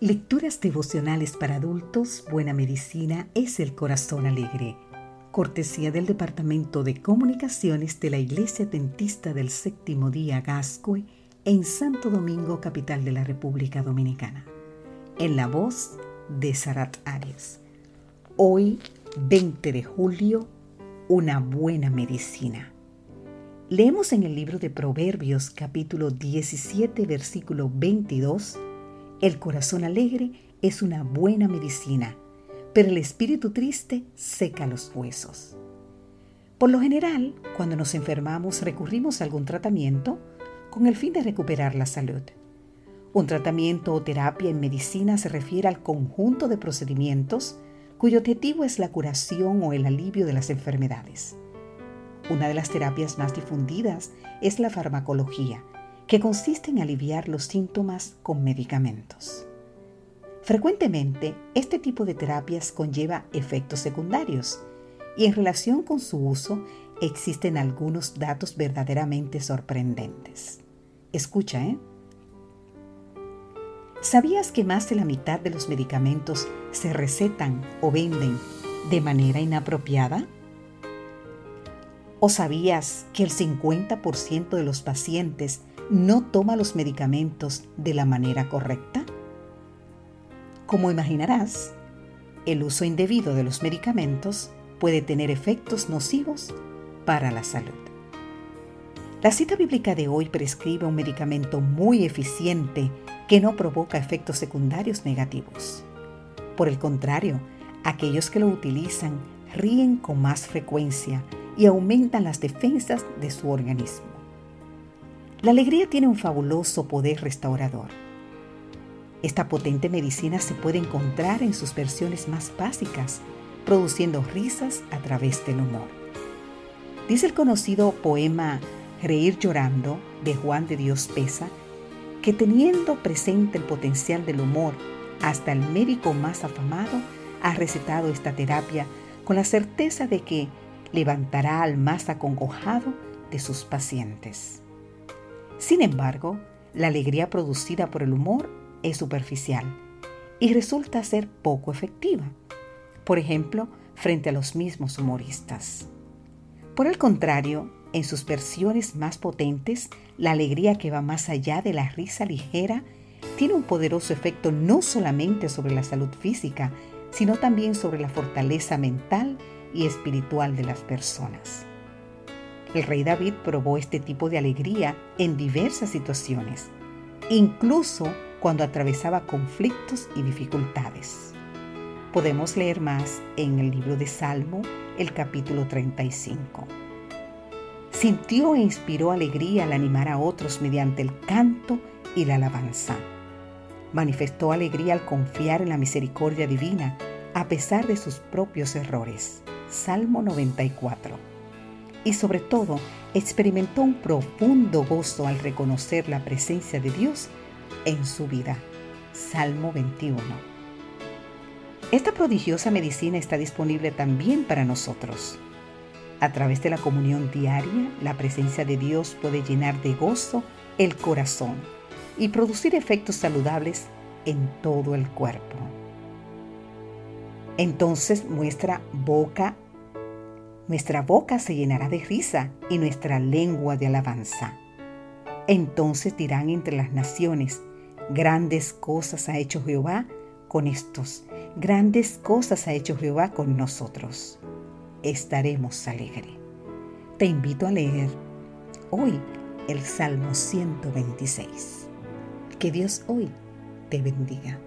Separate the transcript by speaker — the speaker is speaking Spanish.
Speaker 1: Lecturas devocionales para adultos, Buena Medicina es el Corazón Alegre. Cortesía del Departamento de Comunicaciones de la Iglesia Dentista del Séptimo Día Gascue en Santo Domingo, capital de la República Dominicana. En la voz de Sarat Arias. Hoy, 20 de julio, una buena medicina. Leemos en el libro de Proverbios capítulo 17 versículo 22, El corazón alegre es una buena medicina, pero el espíritu triste seca los huesos. Por lo general, cuando nos enfermamos recurrimos a algún tratamiento con el fin de recuperar la salud. Un tratamiento o terapia en medicina se refiere al conjunto de procedimientos cuyo objetivo es la curación o el alivio de las enfermedades. Una de las terapias más difundidas es la farmacología, que consiste en aliviar los síntomas con medicamentos. Frecuentemente, este tipo de terapias conlleva efectos secundarios y en relación con su uso existen algunos datos verdaderamente sorprendentes. Escucha, ¿eh? ¿Sabías que más de la mitad de los medicamentos se recetan o venden de manera inapropiada? ¿O sabías que el 50% de los pacientes no toma los medicamentos de la manera correcta? Como imaginarás, el uso indebido de los medicamentos puede tener efectos nocivos para la salud. La cita bíblica de hoy prescribe un medicamento muy eficiente que no provoca efectos secundarios negativos. Por el contrario, aquellos que lo utilizan ríen con más frecuencia y aumentan las defensas de su organismo. La alegría tiene un fabuloso poder restaurador. Esta potente medicina se puede encontrar en sus versiones más básicas, produciendo risas a través del humor. Dice el conocido poema Reír llorando de Juan de Dios Pesa que teniendo presente el potencial del humor, hasta el médico más afamado ha recetado esta terapia con la certeza de que levantará al más acongojado de sus pacientes. Sin embargo, la alegría producida por el humor es superficial y resulta ser poco efectiva, por ejemplo, frente a los mismos humoristas. Por el contrario, en sus versiones más potentes, la alegría que va más allá de la risa ligera tiene un poderoso efecto no solamente sobre la salud física, sino también sobre la fortaleza mental y espiritual de las personas. El rey David probó este tipo de alegría en diversas situaciones, incluso cuando atravesaba conflictos y dificultades. Podemos leer más en el libro de Salmo, el capítulo 35. Sintió e inspiró alegría al animar a otros mediante el canto y la alabanza. Manifestó alegría al confiar en la misericordia divina a pesar de sus propios errores. Salmo 94. Y sobre todo, experimentó un profundo gozo al reconocer la presencia de Dios en su vida. Salmo 21. Esta prodigiosa medicina está disponible también para nosotros. A través de la comunión diaria, la presencia de Dios puede llenar de gozo el corazón y producir efectos saludables en todo el cuerpo. Entonces nuestra boca, nuestra boca se llenará de risa y nuestra lengua de alabanza. Entonces dirán entre las naciones, grandes cosas ha hecho Jehová con estos, grandes cosas ha hecho Jehová con nosotros. Estaremos alegres. Te invito a leer hoy el Salmo 126. Que Dios hoy te bendiga.